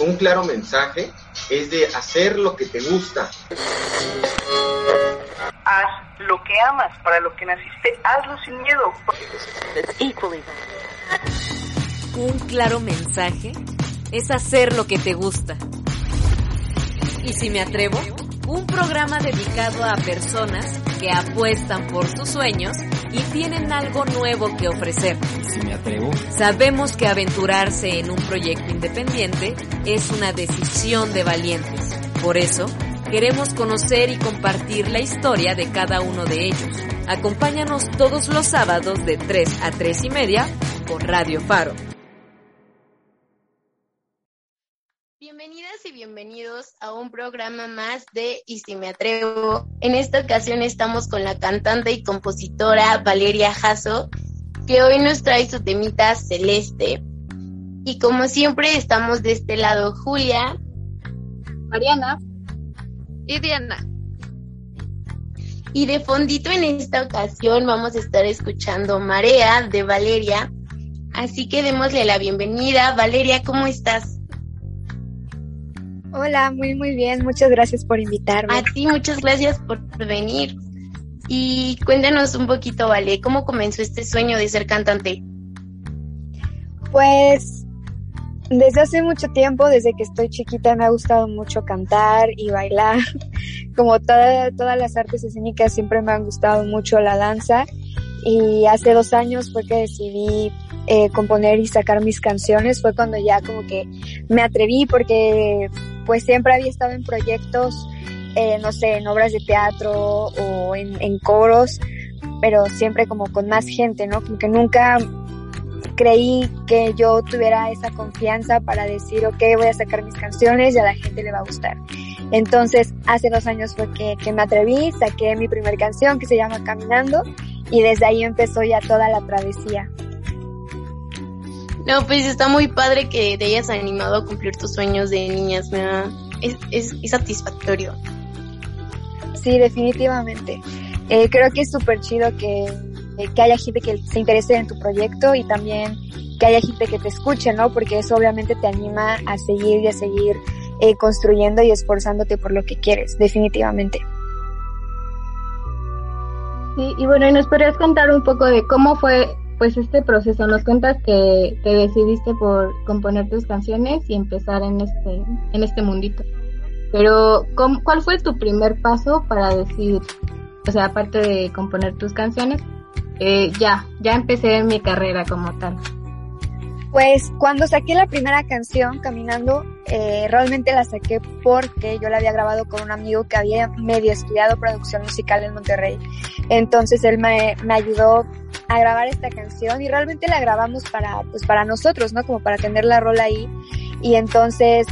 Un claro mensaje es de hacer lo que te gusta. Haz lo que amas, para lo que naciste, hazlo sin miedo. Un claro mensaje es hacer lo que te gusta. Y si me atrevo, un programa dedicado a personas que apuestan por sus sueños y tienen algo nuevo que ofrecer. Si me atrevo. Sabemos que aventurarse en un proyecto independiente es una decisión de valientes. Por eso, queremos conocer y compartir la historia de cada uno de ellos. Acompáñanos todos los sábados de 3 a 3 y media por Radio Faro. Bienvenidos a un programa más de Y si me atrevo. En esta ocasión estamos con la cantante y compositora Valeria Jasso, que hoy nos trae su temita Celeste. Y como siempre estamos de este lado Julia, Mariana y Diana. Y de fondito en esta ocasión vamos a estar escuchando Marea de Valeria. Así que démosle la bienvenida. Valeria, ¿cómo estás? Hola, muy muy bien, muchas gracias por invitarme. A ti, muchas gracias por venir. Y cuéntanos un poquito, Vale, ¿cómo comenzó este sueño de ser cantante? Pues desde hace mucho tiempo, desde que estoy chiquita, me ha gustado mucho cantar y bailar. Como toda, todas las artes escénicas, siempre me han gustado mucho la danza. Y hace dos años fue que decidí eh, componer y sacar mis canciones. Fue cuando ya como que me atreví porque pues siempre había estado en proyectos, eh, no sé, en obras de teatro o en, coros, pero siempre como con más gente, ¿no? Como que nunca creí que yo tuviera esa confianza para decir, ok, voy a sacar mis canciones y a la gente le va a gustar. Entonces, hace dos años fue que, que me atreví, saqué mi primera canción que se llama Caminando y desde ahí empezó ya toda la travesía. No, pues está muy padre que te hayas animado a cumplir tus sueños de niñas, me da, es, es, es satisfactorio. Sí, definitivamente. Eh, creo que es súper chido que, que haya gente que se interese en tu proyecto y también que haya gente que te escuche, ¿no? Porque eso obviamente te anima a seguir y a seguir eh, construyendo y esforzándote por lo que quieres, definitivamente. Sí, y bueno, ¿y nos podrías contar un poco de cómo fue pues este proceso? Nos cuentas que te decidiste por componer tus canciones y empezar en este, en este mundito. Pero, ¿cuál fue tu primer paso para decir, o sea, aparte de componer tus canciones, eh, ya, ya empecé mi carrera como tal? Pues cuando saqué la primera canción, Caminando, eh, realmente la saqué porque yo la había grabado con un amigo que había medio estudiado producción musical en Monterrey. Entonces él me, ayudó a grabar esta canción y realmente la grabamos para, pues para nosotros, ¿no? Como para tener la rola ahí. Y entonces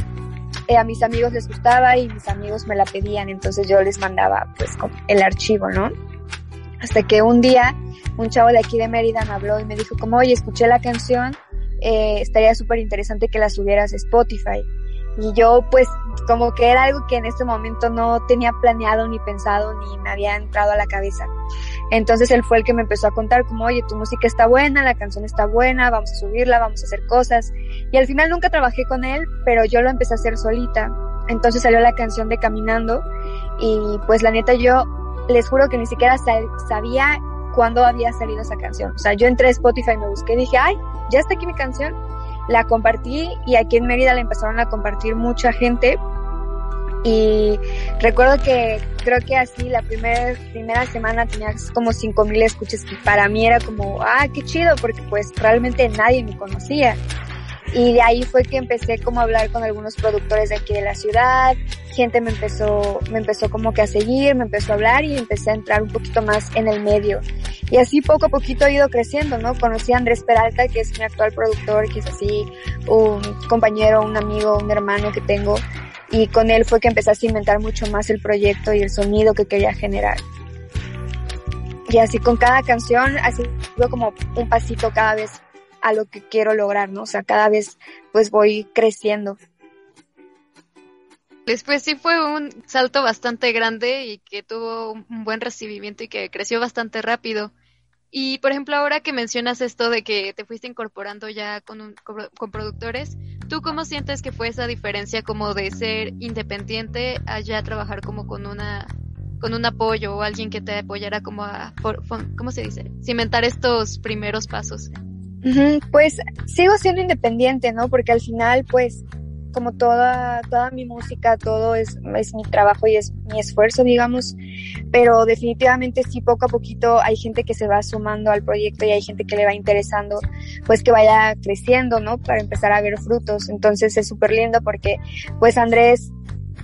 eh, a mis amigos les gustaba y mis amigos me la pedían, entonces yo les mandaba pues el archivo, ¿no? Hasta que un día un chavo de aquí de Mérida me habló y me dijo como, oye, escuché la canción, eh, estaría súper interesante que la subieras a Spotify. Y yo pues como que era algo que en este momento no tenía planeado ni pensado ni me había entrado a la cabeza. Entonces él fue el que me empezó a contar como, oye, tu música está buena, la canción está buena, vamos a subirla, vamos a hacer cosas. Y al final nunca trabajé con él, pero yo lo empecé a hacer solita. Entonces salió la canción de Caminando y pues la neta yo les juro que ni siquiera sabía cuándo había salido esa canción. O sea, yo entré a Spotify y me busqué y dije, ay, ya está aquí mi canción. La compartí y aquí en Mérida la empezaron a compartir mucha gente y recuerdo que creo que así la primer, primera semana tenía como cinco mil escuchas y para mí era como, ah, qué chido, porque pues realmente nadie me conocía. Y de ahí fue que empecé como a hablar con algunos productores de aquí de la ciudad, gente me empezó, me empezó como que a seguir, me empezó a hablar y empecé a entrar un poquito más en el medio. Y así poco a poquito he ido creciendo, ¿no? Conocí a Andrés Peralta, que es mi actual productor, que es así un compañero, un amigo, un hermano que tengo. Y con él fue que empecé a cimentar mucho más el proyecto y el sonido que quería generar. Y así con cada canción, así sido como un pasito cada vez a lo que quiero lograr, ¿no? O sea, cada vez pues voy creciendo. Después sí fue un salto bastante grande y que tuvo un buen recibimiento y que creció bastante rápido. Y por ejemplo, ahora que mencionas esto de que te fuiste incorporando ya con, con, productores, ¿tú cómo sientes que fue esa diferencia como de ser independiente a ya trabajar como con una con un apoyo o alguien que te apoyara como a, ¿cómo se dice? Cimentar estos primeros pasos. Pues sigo siendo independiente, ¿no? Porque al final, pues, como toda, toda mi música, todo es, es mi trabajo y es mi esfuerzo, digamos, pero definitivamente sí, poco a poquito hay gente que se va sumando al proyecto y hay gente que le va interesando, pues que vaya creciendo, ¿no? Para empezar a ver frutos. Entonces es súper lindo porque, pues Andrés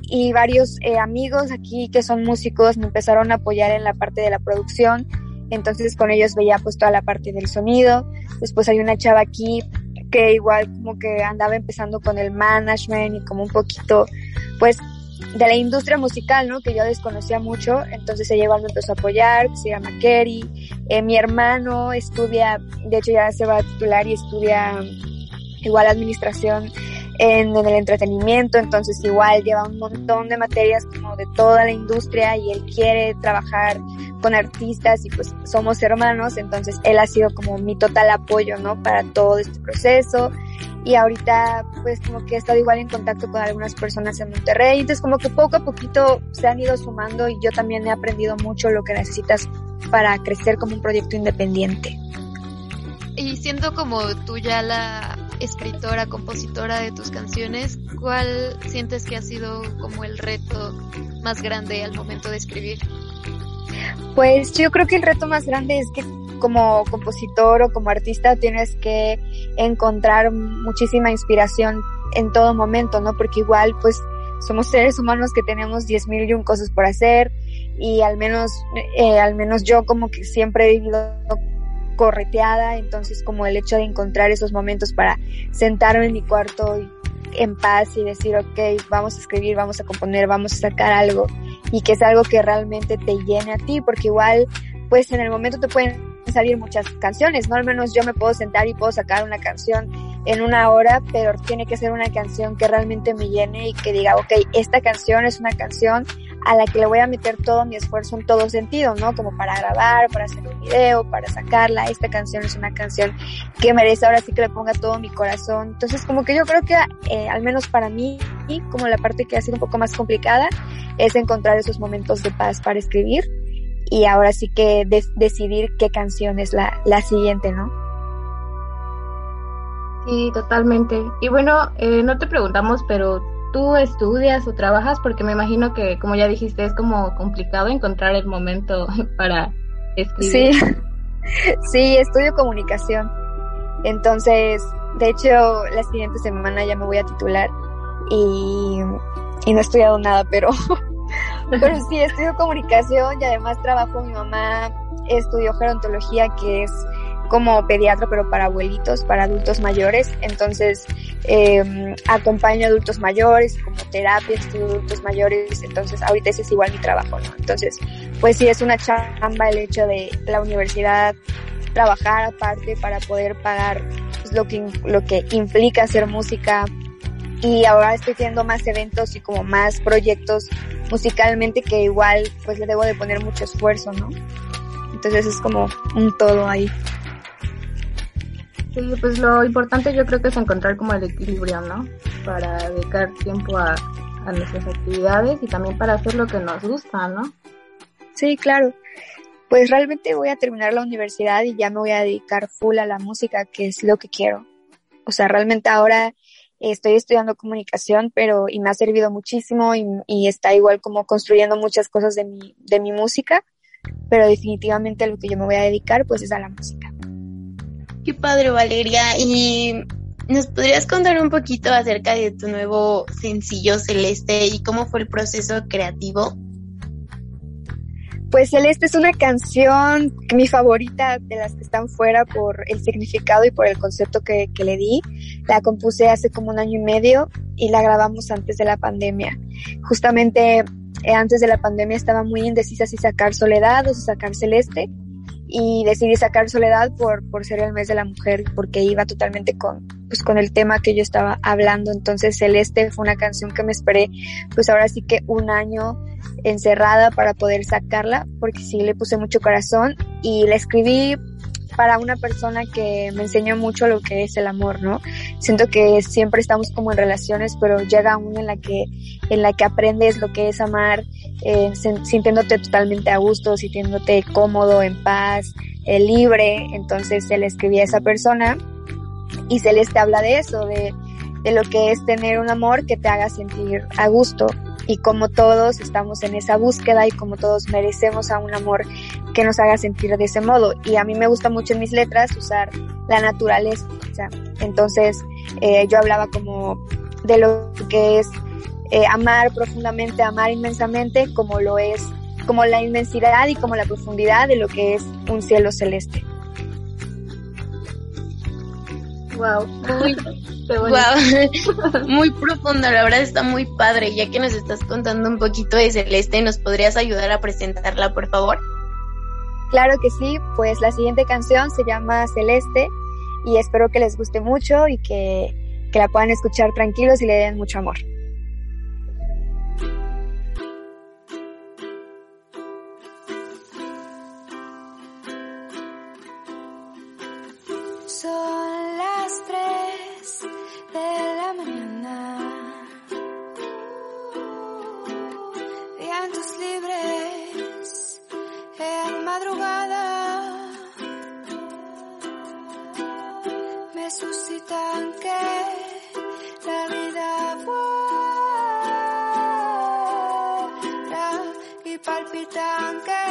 y varios eh, amigos aquí que son músicos me empezaron a apoyar en la parte de la producción. Entonces con ellos veía pues toda la parte del sonido. Después hay una chava aquí que igual como que andaba empezando con el management y como un poquito, pues, de la industria musical, ¿no? Que yo desconocía mucho, entonces ella igual me empezó a apoyar, se llama Kerry, eh, mi hermano estudia, de hecho ya se va a titular y estudia igual administración en, el entretenimiento, entonces igual lleva un montón de materias como de toda la industria y él quiere trabajar con artistas y pues somos hermanos, entonces él ha sido como mi total apoyo, ¿no? Para todo este proceso y ahorita pues como que he estado igual en contacto con algunas personas en Monterrey, entonces como que poco a poquito se han ido sumando y yo también he aprendido mucho lo que necesitas para crecer como un proyecto independiente. Y siendo como tú ya la escritora, compositora de tus canciones, ¿cuál sientes que ha sido como el reto más grande al momento de escribir? Pues yo creo que el reto más grande es que como compositor o como artista tienes que encontrar muchísima inspiración en todo momento, ¿no? Porque igual pues somos seres humanos que tenemos diez mil y un cosas por hacer y al menos, eh, al menos yo como que siempre he vivido correteada, entonces como el hecho de encontrar esos momentos para sentarme en mi cuarto y, en paz y decir, ok, vamos a escribir, vamos a componer, vamos a sacar algo y que es algo que realmente te llene a ti, porque igual, pues en el momento te pueden salir muchas canciones, ¿no? Al menos yo me puedo sentar y puedo sacar una canción en una hora, pero tiene que ser una canción que realmente me llene y que diga, ok, esta canción es una canción a la que le voy a meter todo mi esfuerzo en todo sentido, ¿no? Como para grabar, para hacer un video, para sacarla. Esta canción es una canción que merece ahora sí que le ponga todo mi corazón. Entonces, como que yo creo que, eh, al menos para mí, y como la parte que ha sido un poco más complicada, es encontrar esos momentos de paz para escribir y ahora sí que decidir qué canción es la, la siguiente, ¿no? Sí, totalmente. Y bueno, eh, no te preguntamos, pero tú estudias o trabajas? Porque me imagino que, como ya dijiste, es como complicado encontrar el momento para escribir. Sí, sí, estudio comunicación. Entonces, de hecho, la siguiente semana ya me voy a titular y, y no he estudiado nada, pero, pero sí, estudio comunicación y además trabajo, mi mamá estudió gerontología, que es como pediatra, pero para abuelitos, para adultos mayores. Entonces, eh, acompaño adultos mayores, como terapia, estudio adultos mayores. Entonces, ahorita ese es igual mi trabajo, ¿no? Entonces, pues sí, es una chamba el hecho de la universidad, trabajar aparte para poder pagar pues, lo, que, lo que implica hacer música. Y ahora estoy teniendo más eventos y como más proyectos musicalmente que igual pues le debo de poner mucho esfuerzo, ¿no? Entonces es como un todo ahí. Sí, pues lo importante yo creo que es encontrar como el equilibrio, ¿no? Para dedicar tiempo a, nuestras actividades y también para hacer lo que nos gusta, ¿no? Sí, claro. Pues realmente voy a terminar la universidad y ya me voy a dedicar full a la música, que es lo que quiero. O sea, realmente ahora estoy estudiando comunicación, pero y me ha servido muchísimo y, y está igual como construyendo muchas cosas de mi, de mi música, pero definitivamente lo que yo me voy a dedicar pues es a la música. Qué padre, Valeria. ¿Y nos podrías contar un poquito acerca de tu nuevo sencillo Celeste y cómo fue el proceso creativo? Pues Celeste es una canción mi favorita de las que están fuera por el significado y por el concepto que, que, le di. La compuse hace como un año y medio y la grabamos antes de la pandemia. Justamente eh, antes de la pandemia estaba muy indecisa si sacar Soledad o si sacar Celeste y decidí sacar Soledad por, por ser el mes de la mujer, porque iba totalmente con, pues, con el tema que yo estaba hablando. Entonces Celeste fue una canción que me esperé, pues ahora sí que un año encerrada para poder sacarla, porque sí le puse mucho corazón y la escribí para una persona que me enseñó mucho lo que es el amor, ¿no? Siento que siempre estamos como en relaciones, pero llega una en la que, en la que aprendes lo que es amar, eh, sintiéndote totalmente a gusto, sintiéndote cómodo, en paz, eh, libre. Entonces se le escribía a esa persona y Celeste habla de eso, de, de lo que es tener un amor que te haga sentir a gusto y como todos estamos en esa búsqueda y como todos merecemos a un amor que nos haga sentir de ese modo. Y a mí me gusta mucho en mis letras usar la naturaleza. Entonces eh, yo hablaba como de lo que es eh, amar profundamente, amar inmensamente, como lo es, como la inmensidad y como la profundidad de lo que es un cielo celeste. Wow, muy, wow. muy profunda, la verdad está muy padre. Ya que nos estás contando un poquito de Celeste, ¿nos podrías ayudar a presentarla, por favor? Claro que sí, pues la siguiente canción se llama Celeste y espero que les guste mucho y que, que la puedan escuchar tranquilos y le den mucho amor. madrugada. Me suscitan que la vida vuela y palpitan que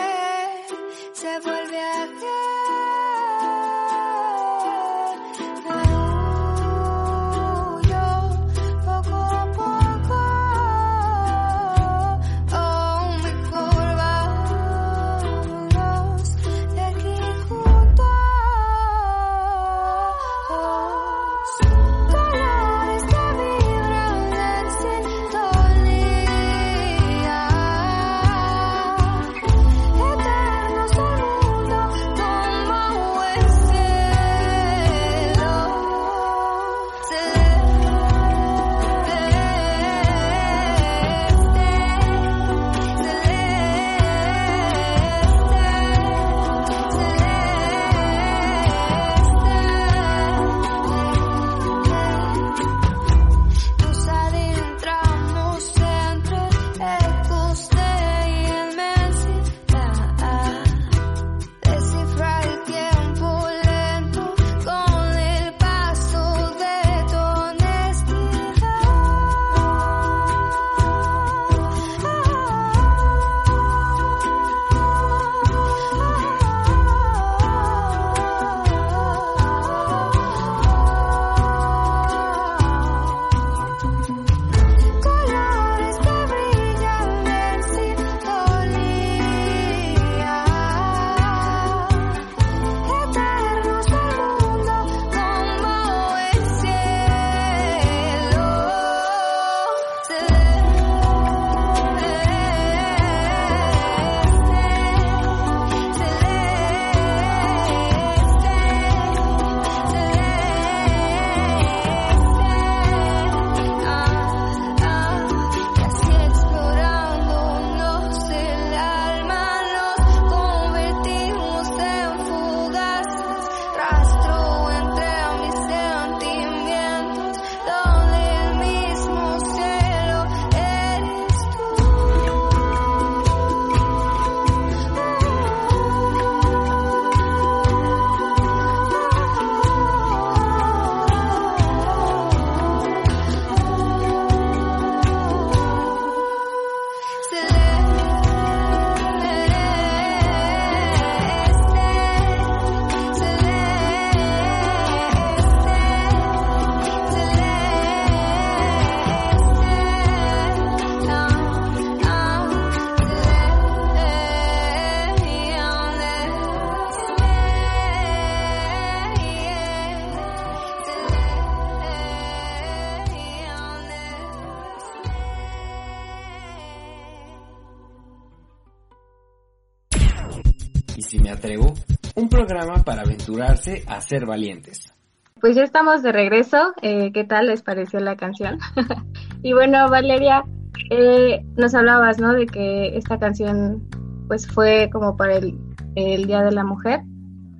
aventurarse a ser valientes. Pues ya estamos de regreso. Eh, ¿Qué tal les pareció la canción? y bueno, Valeria, eh, nos hablabas, ¿no? De que esta canción, pues fue como para el, Día de la Mujer.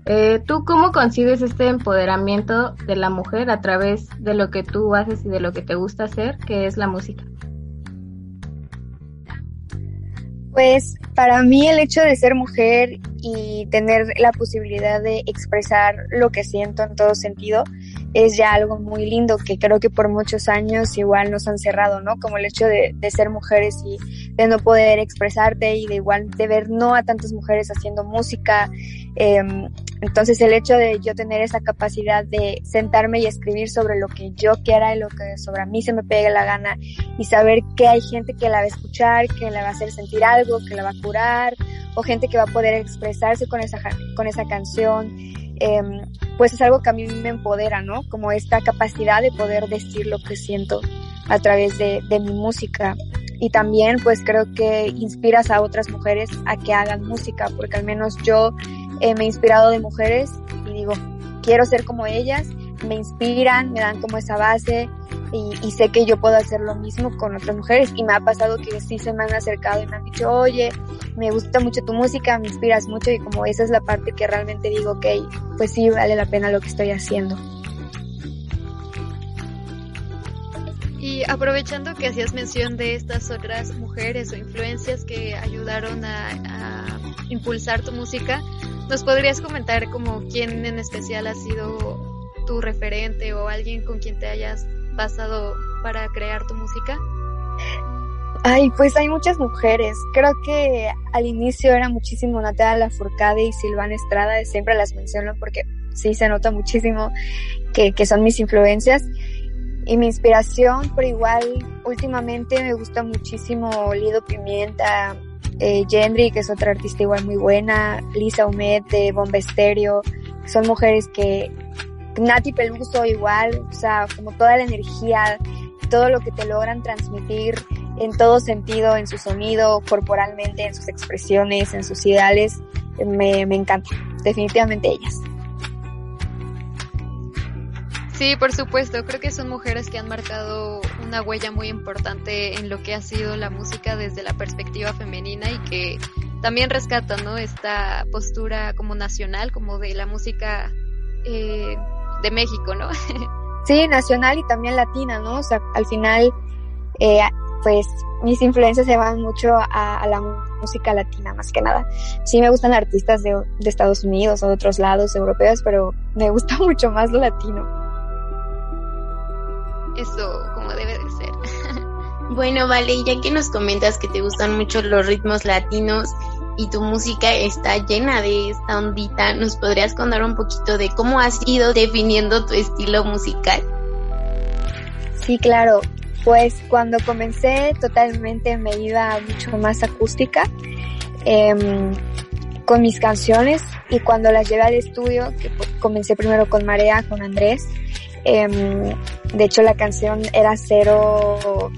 Eh, ¿Tú cómo concibes este empoderamiento de la mujer a través de lo que tú haces y de lo que te gusta hacer, que es la música? Pues para mí el hecho de ser mujer y tener la posibilidad de expresar lo que siento en todo sentido es ya algo muy lindo que creo que por muchos años igual nos han cerrado, ¿no? Como el hecho de, de ser mujeres y de no poder expresarte y de igual de ver no a tantas mujeres haciendo música. Eh, entonces el hecho de yo tener esa capacidad de sentarme y escribir sobre lo que yo quiera y lo que sobre mí se me pegue la gana y saber que hay gente que la va a escuchar, que la va a hacer sentir algo, que la va a curar o gente que va a poder expresarse con esa, con esa canción eh, pues es algo que a mí me empodera, ¿no? Como esta capacidad de poder decir lo que siento a través de, de mi música. Y también pues creo que inspiras a otras mujeres a que hagan música, porque al menos yo eh, me he inspirado de mujeres y digo, quiero ser como ellas, me inspiran, me dan como esa base y, y, sé que yo puedo hacer lo mismo con otras mujeres y me ha pasado que sí se me han acercado y me han dicho, oye, me gusta mucho tu música, me inspiras mucho y como esa es la parte que realmente digo, ok, pues sí vale la pena lo que estoy haciendo. Y aprovechando que hacías mención de estas otras mujeres o influencias que ayudaron a, a impulsar tu música, ¿nos podrías comentar como quién en especial ha sido tu referente o alguien con quien te hayas basado para crear tu música? Ay, pues hay muchas mujeres. Creo que al inicio era muchísimo Natalia Lafourcade y Silvana Estrada, siempre las menciono porque sí se nota muchísimo que, que son mis influencias y mi inspiración, pero igual últimamente me gusta muchísimo Lido Pimienta, eh, Gendry, que es otra artista igual muy buena, Lisa Humet de Bomba Estéreo, son mujeres que, Nati Peluso igual, o sea, como toda la energía, todo lo que te logran transmitir en todo sentido, en su sonido, corporalmente, en sus expresiones, en sus ideales, me, me encanta, definitivamente ellas. Sí, por supuesto. Creo que son mujeres que han marcado una huella muy importante en lo que ha sido la música desde la perspectiva femenina y que también rescatan, ¿no? Esta postura como nacional, como de la música eh, de México, ¿no? sí, nacional y también latina, ¿no? O sea, al final, eh, pues mis influencias se van mucho a, a, la música latina, más que nada. Sí me gustan artistas de, de Estados Unidos o de otros lados europeos, pero me gusta mucho más lo latino eso como debe de ser. bueno, vale, ya que nos comentas que te gustan mucho los ritmos latinos y tu música está llena de esta ondita, ¿nos podrías contar un poquito de cómo has ido definiendo tu estilo musical? Sí, claro. Pues cuando comencé totalmente me iba mucho más acústica eh, con mis canciones y cuando las llevé al estudio, que comencé primero con Marea, con Andrés, eh, de hecho, la canción era cero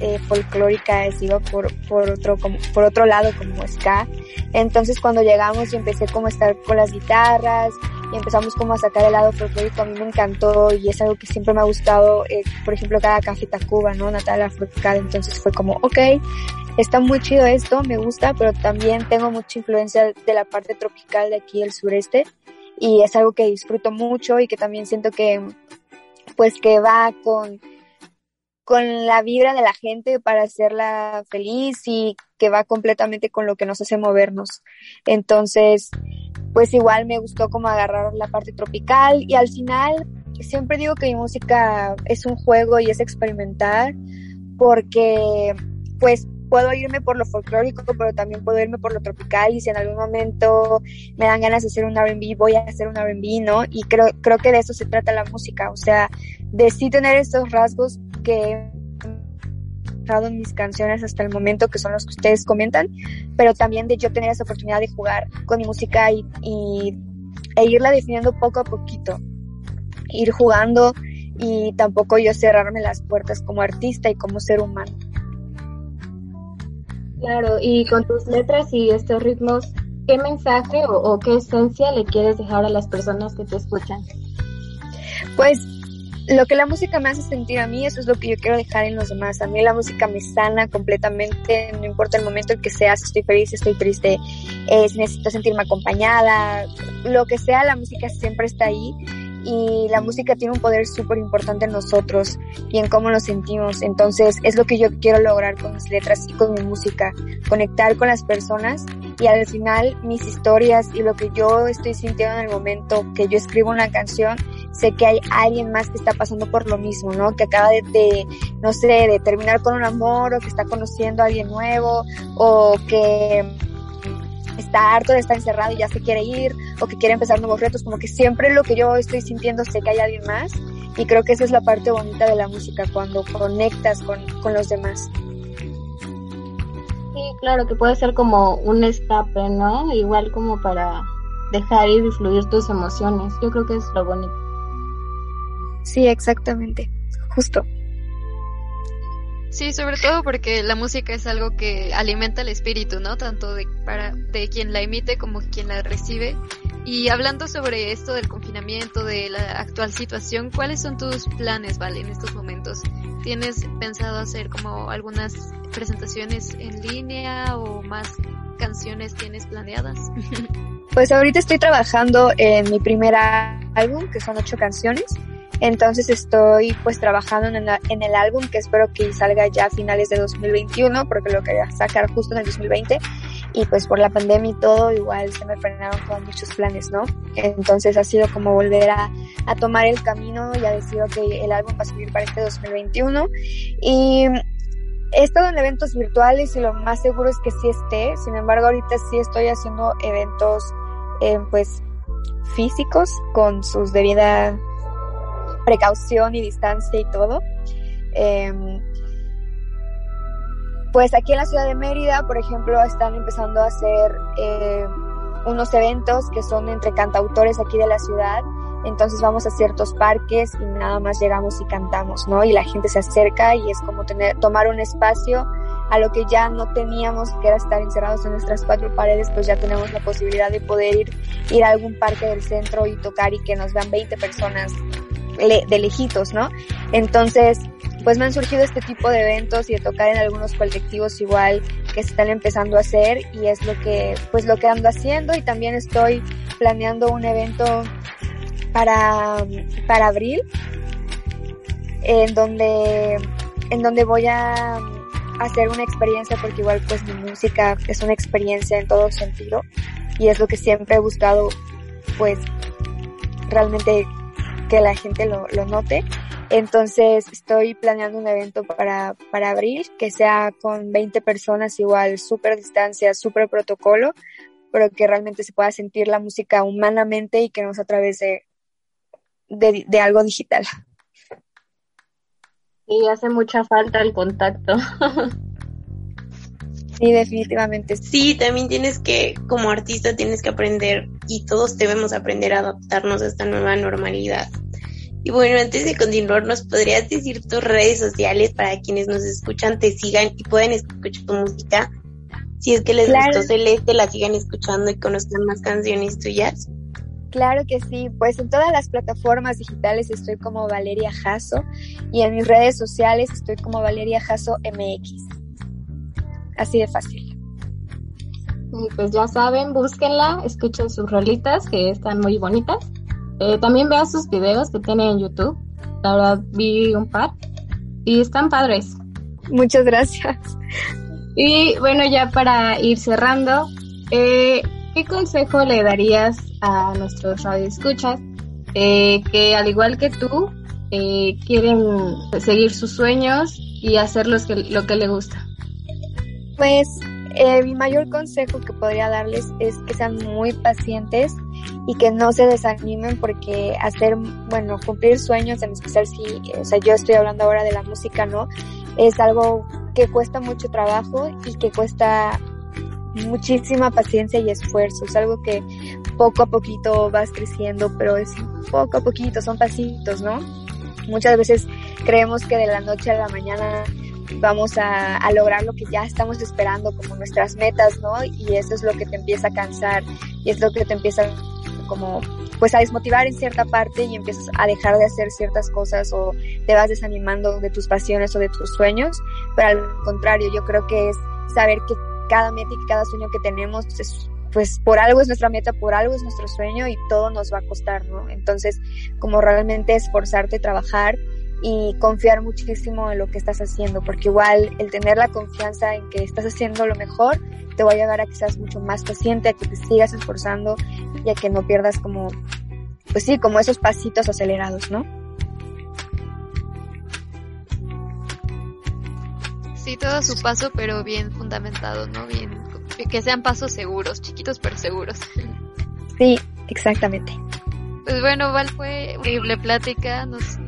eh, folclórica, iba por, por otro, como, por otro lado como ska. Entonces cuando llegamos y empecé como a estar con las guitarras y empezamos como a sacar el lado folclórico, a mí me encantó y es algo que siempre me ha gustado, eh, por ejemplo, cada Café Tacuba, ¿no? Natalia Furcada, entonces fue como, ok, está muy chido esto, me gusta, pero también tengo mucha influencia de la parte tropical de aquí del sureste y es algo que disfruto mucho y que también siento que pues que va con, con la vibra de la gente para hacerla feliz y que va completamente con lo que nos hace movernos. Entonces, pues igual me gustó como agarrar la parte tropical y al final siempre digo que mi música es un juego y es experimentar porque pues puedo irme por lo folclórico, pero también puedo irme por lo tropical y si en algún momento me dan ganas de hacer un R&B, voy a hacer un R&B, ¿no? Y creo, creo que de eso se trata la música, o sea, de sí tener estos rasgos que he en mis canciones hasta el momento, que son los que ustedes comentan, pero también de yo tener esa oportunidad de jugar con mi música y, y e irla definiendo poco a poquito, ir jugando y tampoco yo cerrarme las puertas como artista y como ser humano. Claro, y con tus letras y estos ritmos ¿qué mensaje o, o qué esencia le quieres dejar a las personas que te escuchan? Pues lo que la música me hace sentir a mí, eso es lo que yo quiero dejar en los demás. A mí la música me sana completamente, no importa el momento en que sea, si estoy feliz, si estoy triste, eh, si necesito sentirme acompañada, lo que sea, la música siempre está ahí y la música tiene un poder súper importante en nosotros y en cómo nos sentimos. Entonces es lo que yo quiero lograr con mis letras y con mi música, conectar con las personas y al final mis historias y lo que yo estoy sintiendo en el momento que yo escribo una canción, sé que hay alguien más que está pasando por lo mismo, ¿no? Que acaba de, no sé, de terminar con un amor o que está conociendo a alguien nuevo o que está harto de estar encerrado y ya se quiere ir o que quiere empezar nuevos retos, como que siempre lo que yo estoy sintiendo sé que hay alguien más y creo que esa es la parte bonita de la música, cuando conectas con, con los demás. Claro, que puede ser como un escape, ¿no? Igual como para dejar ir y fluir tus emociones. Yo creo que es lo bonito. Sí, exactamente, justo. Sí, sobre todo porque la música es algo que alimenta el espíritu, ¿no? Tanto de, para, de quien la emite como quien la recibe. Y hablando sobre esto del confinamiento, de la actual situación, ¿cuáles son tus planes, Vale, en estos momentos? ¿Tienes pensado hacer como algunas presentaciones en línea o más canciones tienes planeadas? Pues ahorita estoy trabajando en mi primer álbum, que son ocho canciones. Entonces estoy pues trabajando en el, en el, álbum que espero que salga ya a finales de 2021 porque lo quería sacar justo en el 2020 y pues por la pandemia y todo igual se me frenaron con muchos planes, ¿no? Entonces ha sido como volver a, a tomar el camino y a decir el álbum va a salir para este 2021 y He estado en eventos virtuales y lo más seguro es que sí esté. Sin embargo, ahorita sí estoy haciendo eventos, eh, pues, físicos con sus debida precaución y distancia y todo. Eh, pues aquí en la ciudad de Mérida, por ejemplo, están empezando a hacer eh, unos eventos que son entre cantautores aquí de la ciudad. Entonces vamos a ciertos parques y nada más llegamos y cantamos, ¿no? Y la gente se acerca y es como tener, tomar un espacio a lo que ya no teníamos, que era estar encerrados en nuestras cuatro paredes, pues ya tenemos la posibilidad de poder ir, ir a algún parque del centro y tocar y que nos vean 20 personas de lejitos, ¿no? Entonces, pues me han surgido este tipo de eventos y de tocar en algunos colectivos igual que se están empezando a hacer y es lo que, pues lo que ando haciendo y también estoy planeando un evento para, para abril en donde, en donde voy a hacer una experiencia porque igual pues mi música es una experiencia en todo sentido y es lo que siempre he buscado pues realmente que la gente lo, lo note. Entonces estoy planeando un evento para, para abril que sea con 20 personas igual, súper distancia, súper protocolo, pero que realmente se pueda sentir la música humanamente y que no sea a través de, de, de algo digital. Y hace mucha falta el contacto. Sí, definitivamente. Sí, también tienes que, como artista, tienes que aprender y todos debemos aprender a adaptarnos a esta nueva normalidad. Y bueno, antes de continuar, ¿nos podrías decir tus redes sociales para quienes nos escuchan, te sigan y pueden escuchar tu música? Si es que les claro. gustó Celeste, la sigan escuchando y conozcan más canciones tuyas. Claro que sí, pues en todas las plataformas digitales estoy como Valeria Jasso y en mis redes sociales estoy como Valeria Jasso MX. Así de fácil. Pues ya saben, búsquenla, escuchen sus rolitas que están muy bonitas. Eh, también vean sus videos que tiene en YouTube. La verdad vi un par y están padres. Muchas gracias. Y bueno, ya para ir cerrando, eh, ¿qué consejo le darías a nuestros radioescuchas eh, que al igual que tú eh, quieren seguir sus sueños y hacer los que, lo que les gusta? Pues eh, mi mayor consejo que podría darles es que sean muy pacientes y que no se desanimen porque hacer, bueno, cumplir sueños, en especial si, o sea, yo estoy hablando ahora de la música, ¿no? Es algo que cuesta mucho trabajo y que cuesta muchísima paciencia y esfuerzo. Es algo que poco a poquito vas creciendo, pero es poco a poquito, son pasitos, ¿no? Muchas veces creemos que de la noche a la mañana vamos a, a, lograr lo que ya estamos esperando, como nuestras metas, ¿no? Y eso es lo que te empieza a cansar y es lo que te empieza como pues a desmotivar en cierta parte y empiezas a dejar de hacer ciertas cosas o te vas desanimando de tus pasiones o de tus sueños, pero al contrario, yo creo que es saber que cada meta y cada sueño que tenemos es pues por algo es nuestra meta, por algo es nuestro sueño y todo nos va a costar, ¿no? Entonces, como realmente esforzarte, trabajar y confiar muchísimo en lo que estás haciendo, porque igual el tener la confianza en que estás haciendo lo mejor te va a llevar a que seas mucho más paciente, a que te sigas esforzando y a que no pierdas como, pues sí, como esos pasitos acelerados, ¿no? Sí, todo a su paso, pero bien fundamentado, ¿no? Bien, que sean pasos seguros, chiquitos pero seguros. Sí, exactamente. Pues bueno, Val, fue increíble plática, nos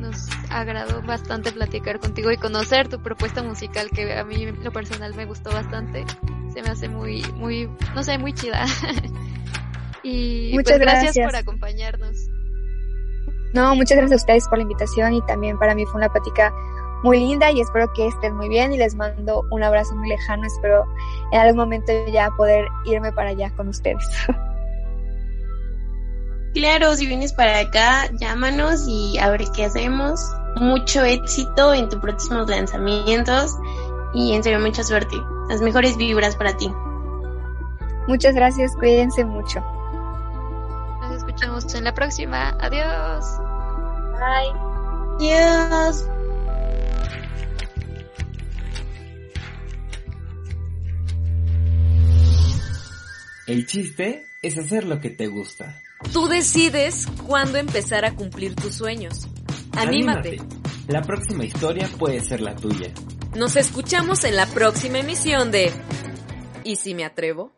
agradó bastante platicar contigo y conocer tu propuesta musical que a mí lo personal me gustó bastante. Se me hace muy, muy, no sé, muy chida. y muchas pues gracias. gracias por acompañarnos. No, muchas gracias a ustedes por la invitación y también para mí fue una plática muy linda y espero que estén muy bien y les mando un abrazo muy lejano. Espero en algún momento ya poder irme para allá con ustedes. Claro, si vienes para acá, llámanos y a ver qué hacemos. Mucho éxito en tus próximos lanzamientos y en serio mucha suerte. Las mejores vibras para ti. Muchas gracias, cuídense mucho. Nos escuchamos en la próxima. Adiós. Bye. Adiós. El chiste es hacer lo que te gusta. Tú decides cuándo empezar a cumplir tus sueños. Anímate. La próxima historia puede ser la tuya. Nos escuchamos en la próxima emisión de ¿Y si me atrevo?